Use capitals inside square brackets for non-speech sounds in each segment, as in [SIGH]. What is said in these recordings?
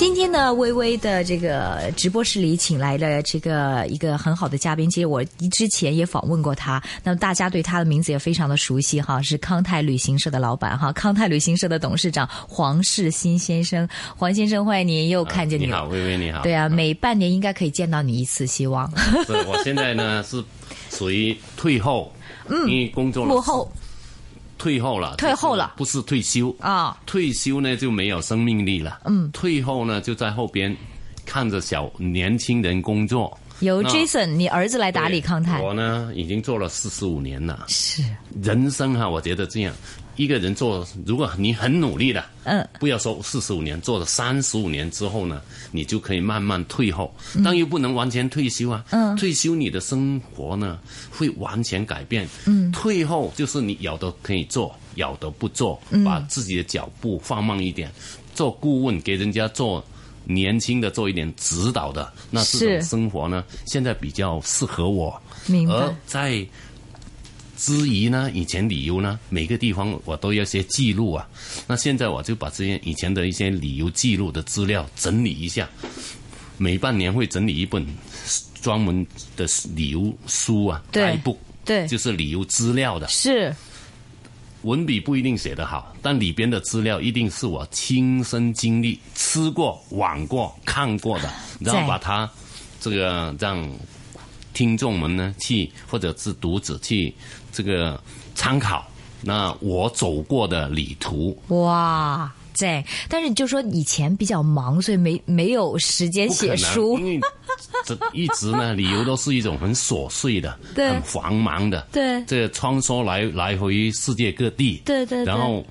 今天呢，微微的这个直播室里请来了这个一个很好的嘉宾，其实我之前也访问过他，那么大家对他的名字也非常的熟悉哈，是康泰旅行社的老板哈，康泰旅行社的董事长黄世新先生，黄先生欢迎您，又看见你好，微微你好，对啊，每半年应该可以见到你一次，希望。[LAUGHS] 是，我现在呢是属于退后，嗯，因为工作幕后。退后了，退后了，不是退休啊！退休呢就没有生命力了。嗯，退后呢就在后边看着小年轻人工作。由 Jason，你儿子来打理康泰。我呢已经做了四十五年了。是人生哈，我觉得这样。一个人做，如果你很努力的，嗯，不要说四十五年，做了三十五年之后呢，你就可以慢慢退后，但又不能完全退休啊。嗯，退休你的生活呢会完全改变。嗯，退后就是你有的可以做，有的不做，把自己的脚步放慢一点，做顾问给人家做年轻的做一点指导的，那这种生活呢，现在比较适合我。明白。而在之余呢，以前旅游呢，每个地方我都要些记录啊。那现在我就把这些以前的一些旅游记录的资料整理一下，每半年会整理一本专门的旅游书啊，对，部对，就是旅游资料的。是，文笔不一定写得好，但里边的资料一定是我亲身经历、吃过、玩过、看过的，然后把它这个让听众们呢去，或者是读者去。这个参考，那我走过的旅途哇，对，但是你就说以前比较忙，所以没没有时间写书。因为这一直呢，理由都是一种很琐碎的、[LAUGHS] 很繁忙的，对，这穿梭来来回世界各地，对对，然后。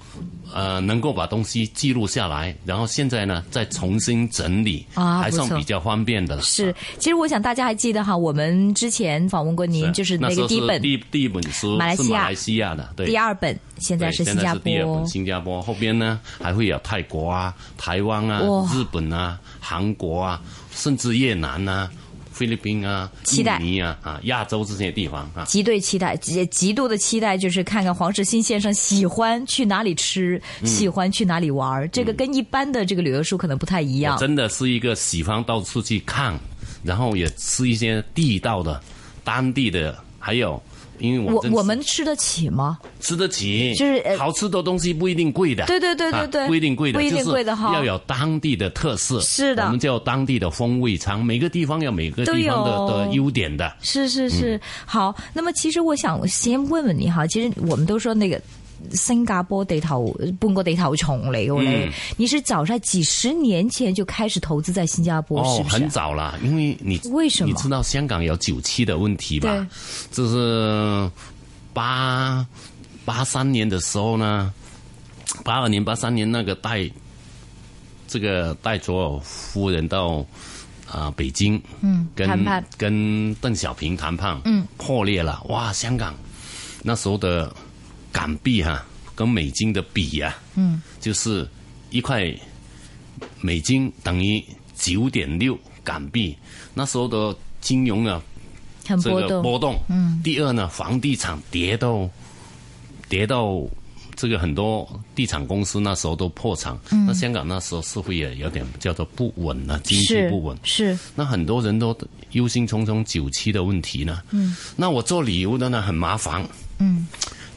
呃，能够把东西记录下来，然后现在呢，再重新整理，啊，还算比较方便的了。是，其实我想大家还记得哈，我们之前访问过您，就是那个第一本第第一本书马来西亚马来西亚的，对。第二本现在是新加坡，第二本新加坡，后边呢还会有泰国啊、台湾啊、日本啊、韩国啊，甚至越南啊。菲律宾啊，期待尼啊，啊，亚洲这些地方啊，极对期待，极极度的期待，就是看看黄世新先生喜欢去哪里吃，喜欢去哪里玩这个跟一般的这个旅游书可能不太一样。真的是一个喜欢到处去看，然后也吃一些地道的、当地的，还有。因为我我们吃得起吗？吃得起，就是好吃的东西不一定贵的。对对对对对，不一定贵的，不一定贵的哈，要有当地的特色。是的，我们叫当地的风味餐，每个地方有每个地方的的优点的。是是是，好。那么其实我想先问问你哈，其实我们都说那个。新加坡地头半个地头虫嚟嘅咧，你是早在几十年前就开始投资在新加坡，是不是？很早啦，因为你为什么？你知道香港有九七的问题吧？就是八八三年的时候呢，八二年、八三年那个带这个带左尔夫人到啊北京，嗯，跟跟邓小平谈判，嗯，破裂了，哇，香港那时候的。港币哈，跟美金的比呀，嗯，就是一块美金等于九点六港币。那时候的金融啊，这个波动。嗯。第二呢，房地产跌到跌到这个很多地产公司那时候都破产。嗯。那香港那时候似乎也有点叫做不稳了，经济不稳。是。那很多人都忧心忡忡九七的问题呢。嗯。那我做旅游的呢，很麻烦。嗯。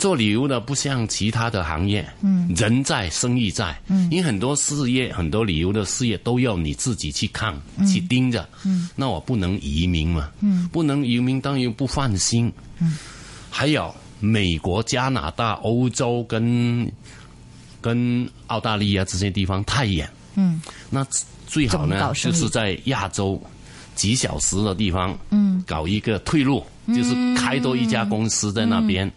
做旅游的不像其他的行业，嗯，人在生意在，嗯，因为很多事业、很多旅游的事业都要你自己去看、去盯着，嗯，那我不能移民嘛，嗯，不能移民，当然不放心，嗯，还有美国、加拿大、欧洲跟跟澳大利亚这些地方太远，嗯，那最好呢就是在亚洲几小时的地方，嗯，搞一个退路，就是开多一家公司在那边。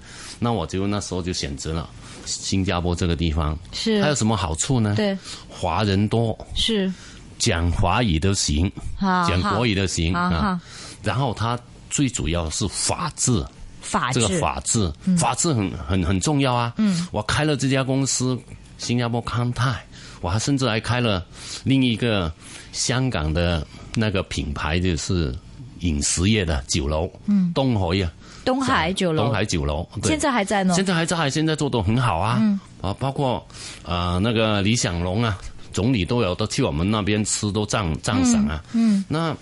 那我就那时候就选择了新加坡这个地方，是。还有什么好处呢？对，华人多，是。讲华语都行，讲国语都行啊。然后它最主要是法治，法治。这个法治，法治很很很重要啊。嗯，我开了这家公司，新加坡康泰，我还甚至还开了另一个香港的那个品牌，就是饮食业的酒楼，嗯，东海啊。东海酒楼，东海酒楼，现在还在呢。现在还在，现在做的很好啊。啊，包括啊那个李享龙啊，总理都有都去我们那边吃，都赞赞赏啊。嗯，那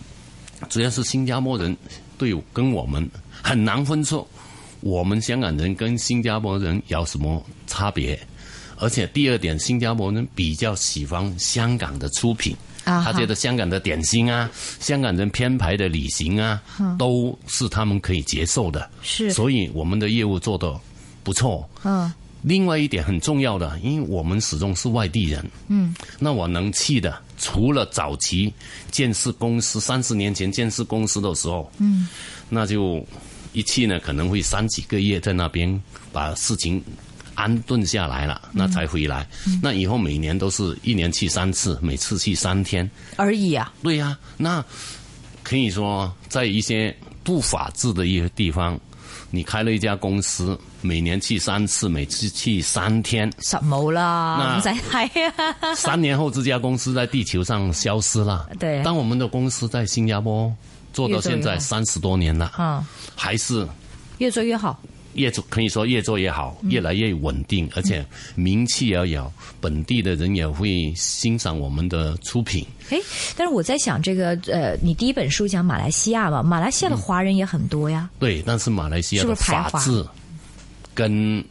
主要是新加坡人对跟我们很难分出，我们香港人跟新加坡人有什么差别？而且第二点，新加坡人比较喜欢香港的出品。啊，他觉得香港的点心啊，香港人编排的旅行啊，都是他们可以接受的。是，所以我们的业务做得不错。嗯。另外一点很重要的，因为我们始终是外地人。嗯。那我能去的，除了早期建设公司，三十年前建设公司的时候，嗯，那就一去呢，可能会三几个月在那边把事情。安顿下来了，那才回来。那以后每年都是一年去三次，每次去三天而已啊。对呀，那可以说在一些不法治的一些地方，你开了一家公司，每年去三次，每次去三天，实冇啦，唔使睇啊。三年后，这家公司在地球上消失了。对，当我们的公司在新加坡做到现在三十多年了，啊，还是越做越好。越做可以说越做越好，越来越稳定，而且名气也有，本地的人也会欣赏我们的出品。哎，但是我在想，这个呃，你第一本书讲马来西亚嘛，马来西亚的华人也很多呀。对，但是马来西亚的法治跟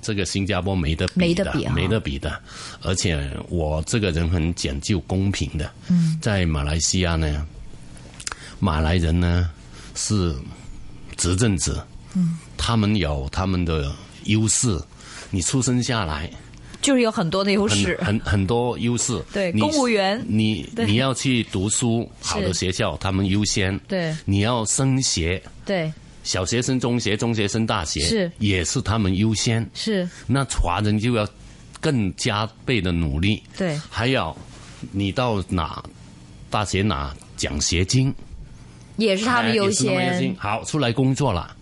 这个新加坡没得没得比，没得比的。而且我这个人很讲究公平的。嗯，在马来西亚呢，马来人呢是执政者。嗯。他们有他们的优势，你出生下来就是有很多的优势，很很多优势。对，公务员，你你要去读书，好的学校他们优先。对，你要升学，对，小学生、中学、中学生、大学是也是他们优先。是，那华人就要更加倍的努力。对，还有你到哪大学拿奖学金，也是他们优先。好，出来工作了。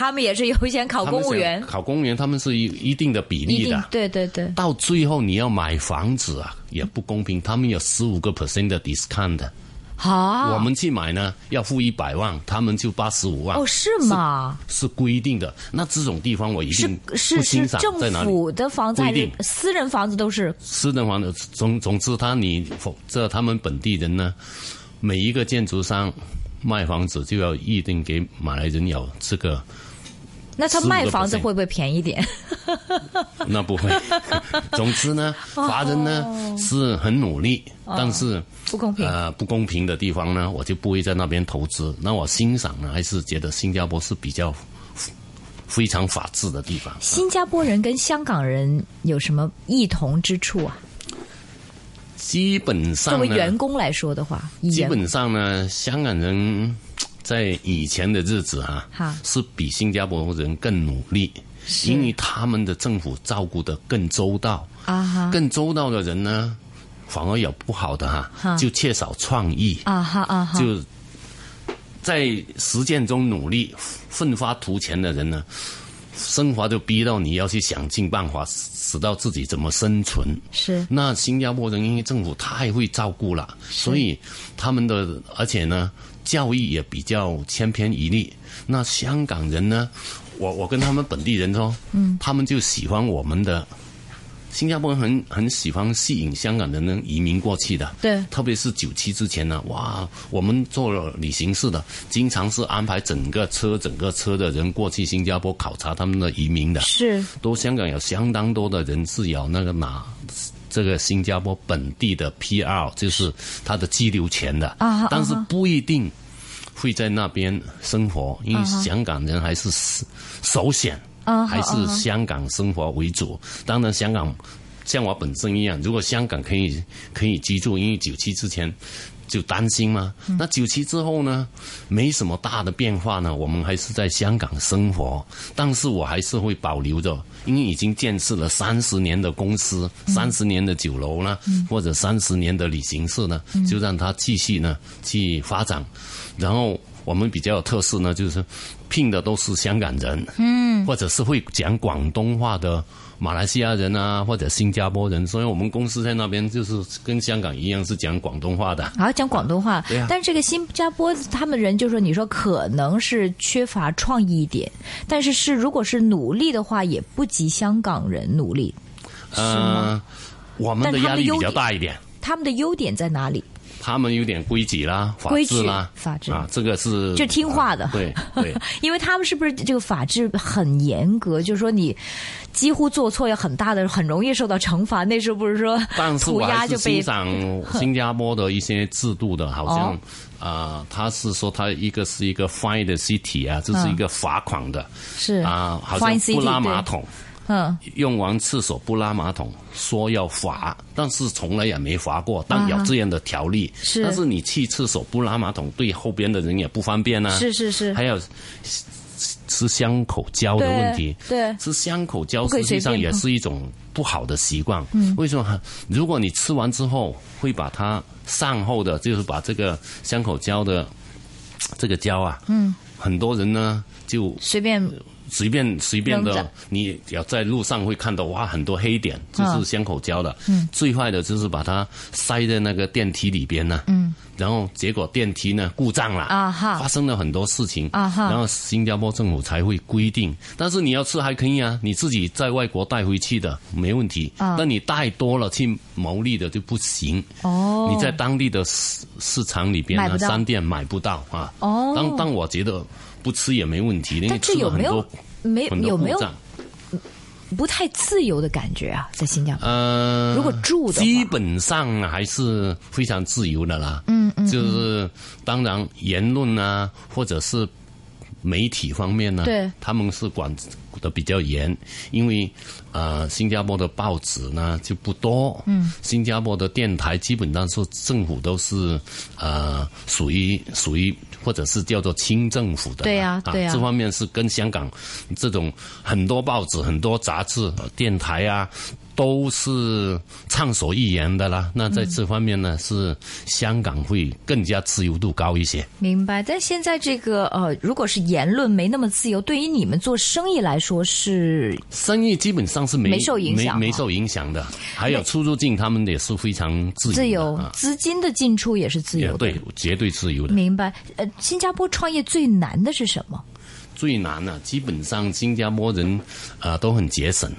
他们也是优先考公务员，考公务员他们是一一定的比例的，对对对。到最后你要买房子啊，也不公平。他们有十五个 percent 的 discount，好，我们去买呢要付一百万，他们就八十五万。哦，是吗？是规定的。那这种地方我一定是是是政府的房子，规定私人房子都是私人房子。总总之，他你否这他们本地人呢，每一个建筑商卖房子就要预定给马来人有这个。那他卖房子会不会便宜点？[LAUGHS] 那不会。[LAUGHS] 总之呢，华人呢是很努力，但是不公平。呃，不公平的地方呢，我就不会在那边投资。那我欣赏呢，还是觉得新加坡是比较非常法治的地方。新加坡人跟香港人有什么异同之处啊？基本上，作为员工来说的话，基本上呢，香港人。在以前的日子哈，是比新加坡人更努力，因为他们的政府照顾的更周到。啊，更周到的人呢，反而有不好的哈，就缺少创意。啊哈啊哈，就在实践中努力奋发图强的人呢，生活就逼到你要去想尽办法，使到自己怎么生存。是。那新加坡人因为政府太会照顾了，所以他们的而且呢。教育也比较千篇一律。那香港人呢？我我跟他们本地人说，嗯，他们就喜欢我们的。新加坡人很很喜欢吸引香港人呢移民过去的。对，特别是九七之前呢，哇，我们做了旅行社的，经常是安排整个车整个车的人过去新加坡考察他们的移民的。是，都香港有相当多的人是有那个拿这个新加坡本地的 PR，就是他的居留权的。啊，但是不一定。会在那边生活，因为香港人还是首选，还是香港生活为主。当然，香港像我本身一样，如果香港可以可以居住，因为九七之前就担心嘛。那九七之后呢，没什么大的变化呢，我们还是在香港生活。但是我还是会保留着，因为已经建设了三十年的公司、三十年的酒楼呢，或者三十年的旅行社呢，就让它继续呢去发展。然后我们比较有特色呢，就是聘的都是香港人，嗯，或者是会讲广东话的马来西亚人啊，或者新加坡人，所以我们公司在那边就是跟香港一样是讲广东话的。啊，讲广东话，对啊。但是这个新加坡他们人就说，你说可能是缺乏创意一点，但是是如果是努力的话，也不及香港人努力，呃，我们的压力比较大一点。他们的优点在哪里？他们有点规矩啦，法治啦，法治啊，这个是就听话的啊对对，[LAUGHS] 因为他们是不是这个法制很严格？就是说你几乎做错有很大的，很容易受到惩罚。那时候不是说但是涂我还是鸦就被欣赏 [LAUGHS] 新加坡的一些制度的，好像哦啊，他是说他一个是一个 fine 的 city 啊，这是一个罚款的是啊，好像不拉马桶。嗯用完厕所不拉马桶，说要罚，但是从来也没罚过。但有这样的条例，啊是但是你去厕所不拉马桶，对后边的人也不方便啊。是是是还有吃吃香口胶的问题，对对吃香口胶实际上也是一种不好的习惯。嗯，为什么？如果你吃完之后会把它善后的，就是把这个香口胶的这个胶啊，嗯，很多人呢就随便随便随便的你要在路上会看到哇很多黑点，这是香口胶的。嗯，最坏的就是把它塞在那个电梯里边呢。嗯，然后结果电梯呢故障了啊哈发生了很多事情啊哈然后新加坡政府才会规定，但是你要吃还可以啊，你自己在外国带回去的没问题。啊那你带多了去牟利的就不行。哦，你在当地的市市场里边呢，商店买不到啊。哦当当我觉得不吃也没问题，因为但这吃了有没有很多没有没有。不太自由的感觉啊？在新加坡，呃，如果住的基本上还是非常自由的啦。嗯嗯，就是当然言论啊，或者是媒体方面呢，对他们是管的比较严，因为呃，新加坡的报纸呢就不多，嗯，新加坡的电台基本上是政府都是呃属于属于或者是叫做清政府的，对呀对呀这方面是跟香港这种很多报纸、很多杂志、呃电台啊。都是畅所欲言的啦，那在这方面呢，是香港会更加自由度高一些。明白。但现在这个呃，如果是言论没那么自由，对于你们做生意来说是生意基本上是没没受影响哦没没受影响的。还有出入境，他们也是非常自由的自由，啊，资金的进出也是自由的。对，绝对自由的。明白。呃，新加坡创业最难的是什么？最难呢、基本上新加坡人啊、呃都很节省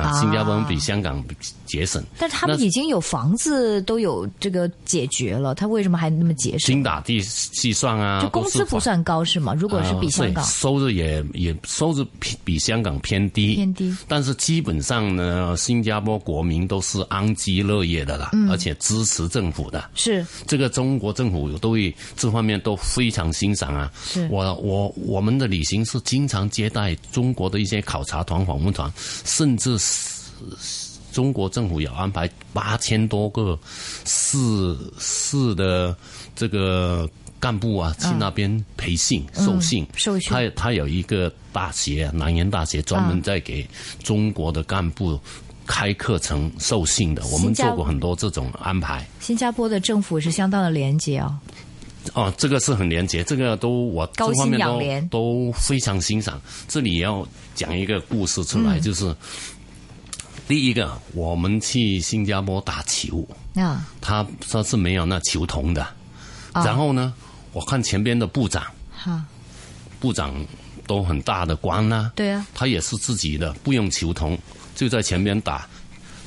啊啊，新加坡比香港节省。但他们已经有房子都有这个解决了，他为什么还那么节省？精打地细算啊，就工资不算高是吗？如果是比香港呃收入也也收入比比香港偏低，偏低，但是基本上呢，新加坡国民都是安居乐业的啦，嗯而且支持政府的。是这个中国政府都对这方面都非常欣赏啊。是我我我们的旅行是经常接待中国的一些考察团、访问团，甚至是中国政府有安排八千多个市市的这个干部啊，去那边培训、受训。嗯受训他他有一个大学，南洋大学专门在给中国的干部。开课程授训的，我们做过很多这种安排。新加坡的政府是相当的廉洁哦、哦，这个是很廉洁，这个都我这方面都都非常欣赏。这里要讲一个故事出来，嗯就是第一个，我们去新加坡打球，啊，他他是没有那球童的。啊然后呢，我看前边的部长，哈，部长都很大的官啦、对啊，他也是自己的，不用球童，就在前边打。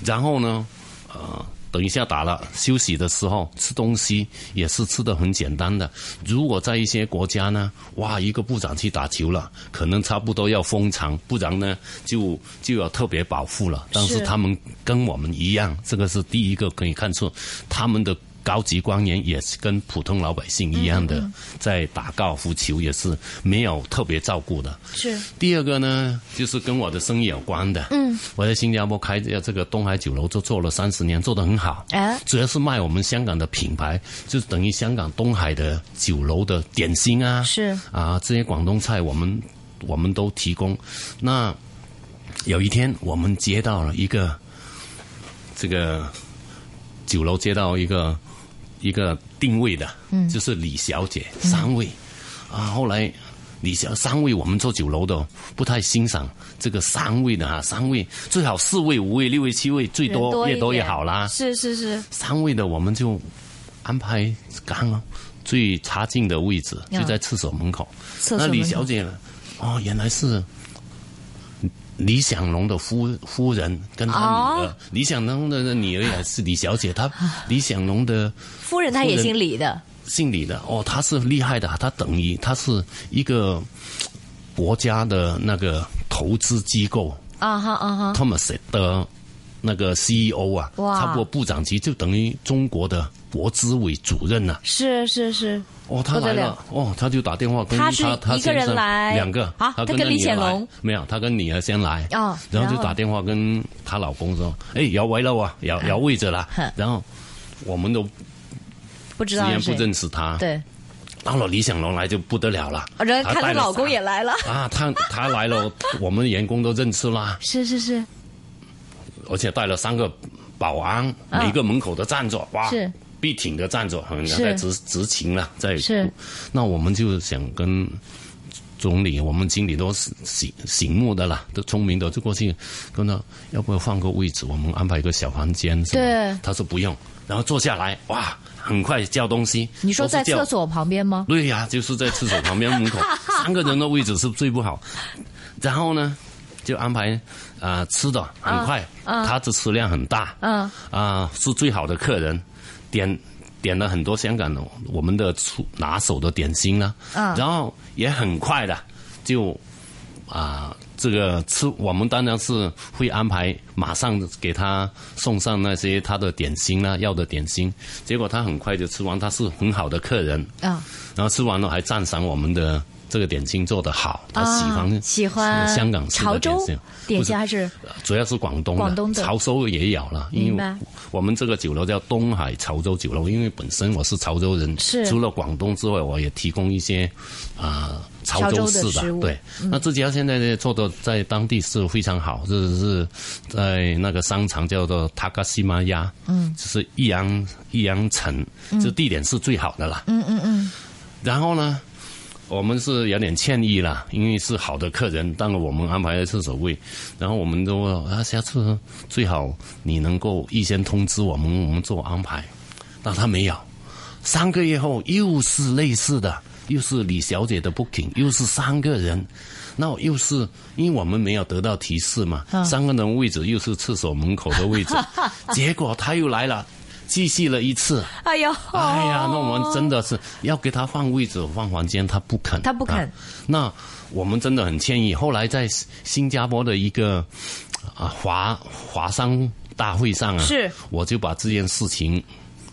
然后呢，呃，等一下打了，休息的时候吃东西也是吃的很简单的。如果在一些国家呢，哇，一个部长去打球了，可能差不多要封场，不然呢就就要特别保护了。但是是他们跟我们一样，这个是第一个可以看出他们的。高级官员也是跟普通老百姓一样的，在打高尔夫球也是没有特别照顾的。是第二个呢，就是跟我的生意有关的。嗯，我在新加坡开的这个东海酒楼，就做了三十年，做得很好。哎主要是卖我们香港的品牌，就是等于香港东海的酒楼的点心啊，是啊，这些广东菜我们我们都提供。那有一天我们接到了一个这个酒楼接到一个一个定位的，嗯，就是李小姐三位、啊，后来。李小三位，我们做酒楼的不太欣赏这个三位的哈，三位最好四位、五位、六位、七位，最人多越多越好啦。是是是，三位的我们就安排刚刚最差劲的位置，嗯就在厕所门口。厕所门口那李小姐呢？哦，原来是李享龙的夫夫人跟他女儿，哦。李享龙的女儿也是李小姐，她李享龙的夫人她也姓李的，姓李的。哦，她是厉害的，她等于她是一个国家的那个投资机构啊哈啊哈，Thomas 的那个 CEO 啊，哇。差不多部长级，就等于中国的国资委主任呐、是是是，哦，他来了，哦，他就打电话跟他是他一个人先生来。两个。啊他跟李显龙。没有，他跟女儿先来，哦然后就打电话跟她老公说，哎，摇位了啊，摇摇位置了。哼，然后我们都不知道是谁。之前不认识他，对，到了李显龙来就不得了了，啊人家他老公也来了，啊，他他来了，我们员工都认识啦，是是是。而且带了三个保安，每个门口都站着，哇，啊是笔挺的站着，好像是在执执勤了，在是。那我们就想跟总理，我们经理都是醒醒目的了，都聪明的，就过去跟他要不要换个位置，我们安排一个小房间对他说不用，然后坐下来，哇，很快叫东西。你说在厕所旁边吗？对呀、就是在厕所旁边门口，[LAUGHS] 三个人的位置是最不好。然后呢，就安排啊、呃吃的很快，他的食量很大，嗯啊、是最好的客人，点点了很多香港的我们的出拿手的点心啦，嗯。然后也很快的就啊、这个吃我们当然是会安排马上给他送上那些他的点心啦，要的点心，结果他很快就吃完，他是很好的客人，啊然后吃完了还赞赏我们的这个点心做得好，他喜欢、啊喜欢香港式潮州的点心，还是主要是广东的，广东的。潮州也有了，因为我们这个酒楼叫东海潮州酒楼，因为本身我是潮州人，是。除了广东之外，我也提供一些啊、潮州式潮州的对，那这家现在呢做的在当地是非常好，这是在那个商场叫做塔卡西玛亚，嗯，就是益阳益阳城，这地点是最好的啦，嗯嗯嗯，然后呢？我们是有点歉意啦，因为是好的客人，当然我们安排了厕所位，然后我们都啊，下次最好你能够预先通知我们，我们做安排。但他没有，三个月后又是类似的，又是李小姐的 booking，又是三个人，那又是因为我们没有得到提示嘛，三个人位置又是厕所门口的位置，[LAUGHS] 结果他又来了，继续了一次。哎呦，哎呀，那我们真的是要给他换位置、换房间，他不肯，他不肯啊那我们真的很歉意。后来在新加坡的一个啊华华商大会上啊，是我就把这件事情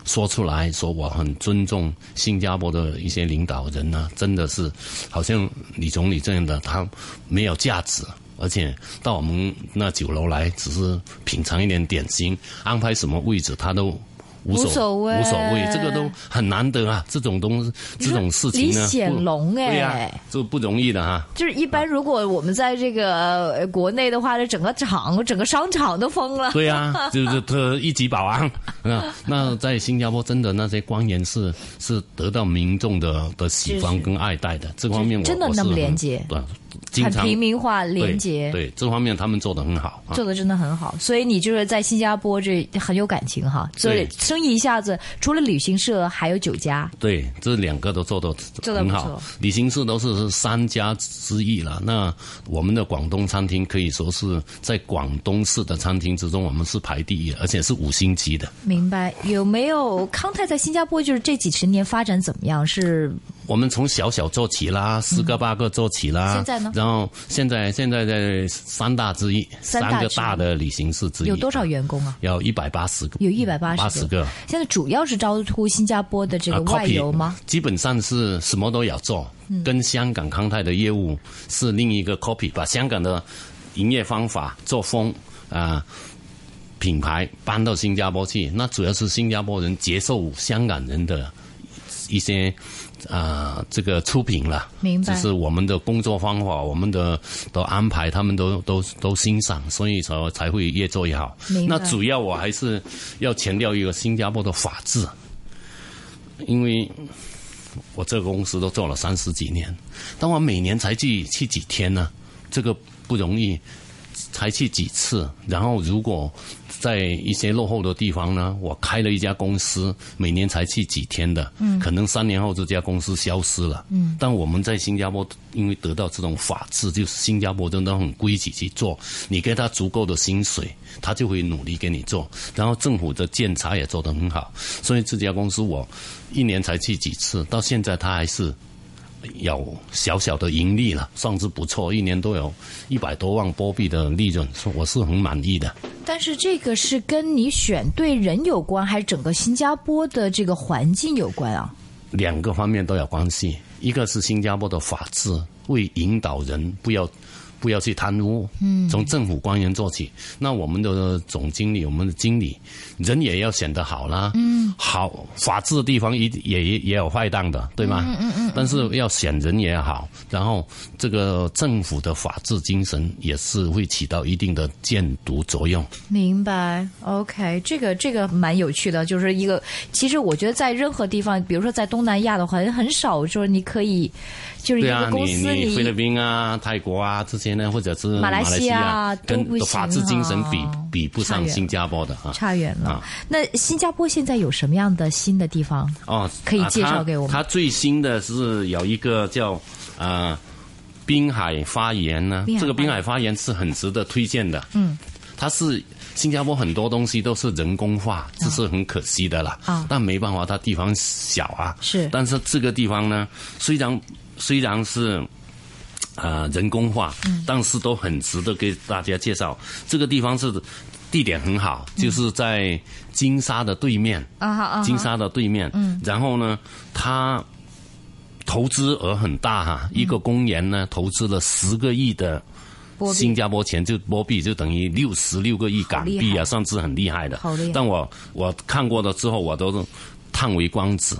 说出来，说我很尊重新加坡的一些领导人呢、真的是好像李总理这样的，他没有价值。而且到我们那酒楼来，只是品尝一点点心，安排什么位置他都无所谓无所谓，这个都很难得啊！这种东西，这种事情呢，李显龙哎不对呀、这不容易的哈、就是一般，如果我们在这个呃国内的话，这整个厂、整个商场都封了。对呀、[LAUGHS] 就是他一级保安啊。那在新加坡，真的那些官员是是得到民众的的喜欢跟爱戴的，这方面我真的那么我是很廉洁对，经很常平民化、廉洁，对对这方面他们做的很好啊。做的真的很好。所以你就是在新加坡这很有感情哈。所以对生意一下子除了旅行社，还有酒家，对，这两个都做的做得不很好错。旅行社都是三家之一了。那我们的广东餐厅可以说是在广东市的餐厅之中，我们是排第一，而且是五星级的。明白？有没有康泰在新加坡就是这几十年发展怎么样？是我们从小小做起啦，十个八个做起啦。嗯现在呢然后现在现在在三大之一，三个大的旅行社之一。有多少员工啊？有一百八十个。有一百八八十个。现在主要是招呼新加坡的这啊个外游吗基本上是什么都要做，嗯跟香港康泰的业务是另一个 copy，把香港的营业方法、作风啊、品牌搬到新加坡去。那主要是新加坡人接受香港人的一些啊、这个出品了。明白就是我们的工作方法，我们的都安排，他们都都都欣赏，所以才才会越做越好那主要我还是要强调一个新加坡的法治，因为我这个公司都做了三十几年，但我每年才去去几天呢？这个不容易。才去几次，然后如果在一些落后的地方呢，我开了一家公司，每年才去几天的，嗯，可能三年后这家公司消失了，嗯，但我们在新加坡因为得到这种法治，就是新加坡真的很规矩去做，你给他足够的薪水，他就会努力给你做，然后政府的检查也做得很好，所以这家公司我一年才去几次，到现在他还是。有小小的盈利了，算是不错，一年都有一百多万波币的利润，我是很满意的。但是这个是跟你选对人有关，还是整个新加坡的这个环境有关啊？两个方面都有关系，一个是新加坡的法治会引导人不要。不要去贪污，嗯，从政府官员做起。那我们的总经理、我们的经理，人也要选得好啦，嗯，好法治的地方也也也有坏蛋的，对吗？嗯嗯嗯。但是要选人也好，然后这个政府的法治精神也是会起到一定的监督作用。明白，OK，这个这个蛮有趣的，就是一个。其实我觉得在任何地方，比如说在东南亚的话，很少说你可以。就是一个公司，你菲律宾啊、泰国啊这些呢，或者是马来西亚，跟法治精神比比不上新加坡的啊，差远了。那新加坡现在有什么样的新的地方？哦，可以介绍给我们。它最新的是有一个叫啊滨海花园呢，这个滨海花园是很值得推荐的。嗯，它是新加坡很多东西都是人工化，这是很可惜的了。啊，但没办法，它地方小啊。是，但是这个地方呢，虽然。虽然是啊人工化，但是都很值得给大家介绍。这个地方是地点很好，就是在金沙的对面啊，金沙的对面。嗯，然后呢，它投资额很大哈，一个公园呢投资了十个亿的新加坡钱，就波币就等于六十六个亿港币啊，算是很厉害的。好厉害！但我我看过了之后，我都叹为观止。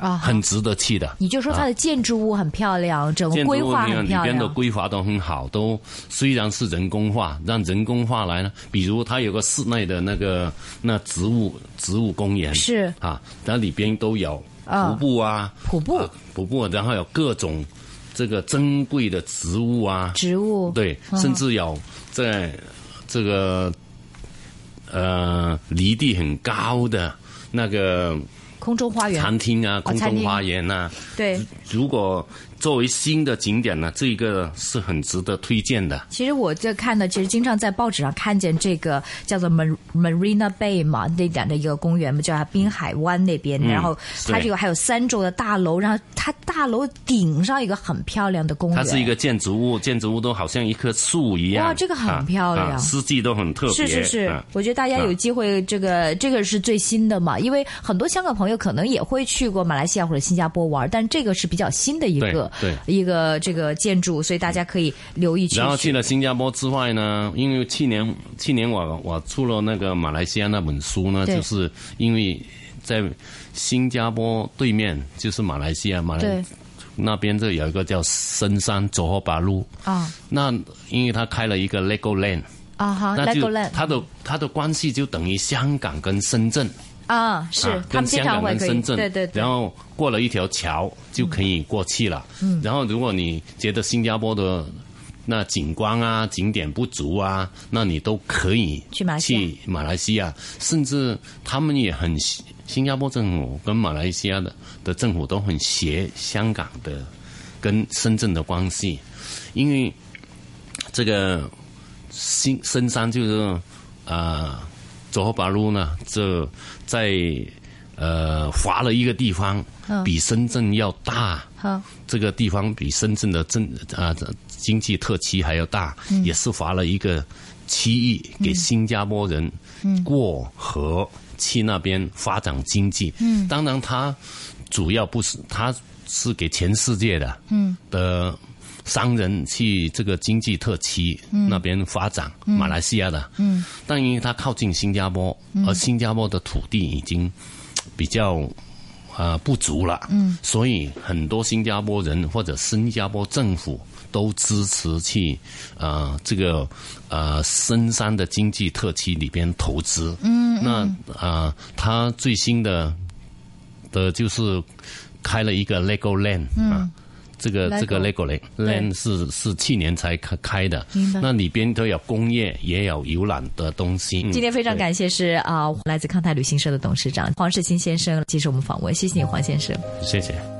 啊，很值得去的。你就说它的建筑物很漂亮，整个规划很漂亮，里边的规划都很好。都虽然是人工化，让人工化来呢。比如它有个室内的那个那植物植物公园，是啊，那里边都有瀑布啊，瀑布瀑布，然后有各种这个珍贵的植物啊，植物对，甚至有在这个呃离地很高的那个。空中花园、餐厅啊，空中花园啊，对，如果。作为新的景点呢，这一个是很值得推荐的。其实我这看的，其实经常在报纸上看见这个叫做 Marina Bay 嘛，那点的一个公园嘛，叫滨海湾那边。然后它这个还有三座的大楼，然后它大楼顶上一个很漂亮的公园。它是一个建筑物，建筑物都好像一棵树一样。哇，这个很漂亮，四季都很特别。是是是，我觉得大家有机会，这个这个是最新的嘛，因为很多香港朋友可能也会去过马来西亚或者新加坡玩，但这个是比较新的一个。对。一个这个建筑，所以大家可以留意。然后去了新加坡之外呢，因为去年去年我我出了那个马来西亚那本书呢，就是因为在新加坡对面就是马来西亚马来那边这有一个叫深山佐合巴路。啊，那因为他开了一个 Lego Land 啊哈，Lego Land，他的他的关系就等于香港跟深圳。啊，是他们经常会深圳，对对，然后过了一条桥就可以过去了。嗯，然后如果你觉得新加坡的那景观啊、景点不足啊，那你都可以去马去马来西亚，甚至他们也很新加坡政府跟马来西亚的的政府都很协香港的跟深圳的关系，因为这个新深山就是啊。佐合巴路呢？这在呃划了一个地方，比深圳要大。这个地方比深圳的政啊经济特区还要大，也是划了一个区域给新加坡人过河去那边发展经济。嗯，当然，它主要不是，它是给全世界的。嗯的。商人去这个经济特区那边发展，马来西亚的，但因为它靠近新加坡，而新加坡的土地已经比较啊不足了，所以很多新加坡人或者新加坡政府都支持去啊这个呃深山的经济特区里边投资。那啊，他最新的的就是开了一个 Lego Land 啊。这个这个 Legoland Land 是是去年才开开的，那里边都有工业，也有游览的东西。今天非常感谢是啊，来自康泰旅行社的董事长黄世清先生接受我们访问，谢谢你黄先生，谢谢。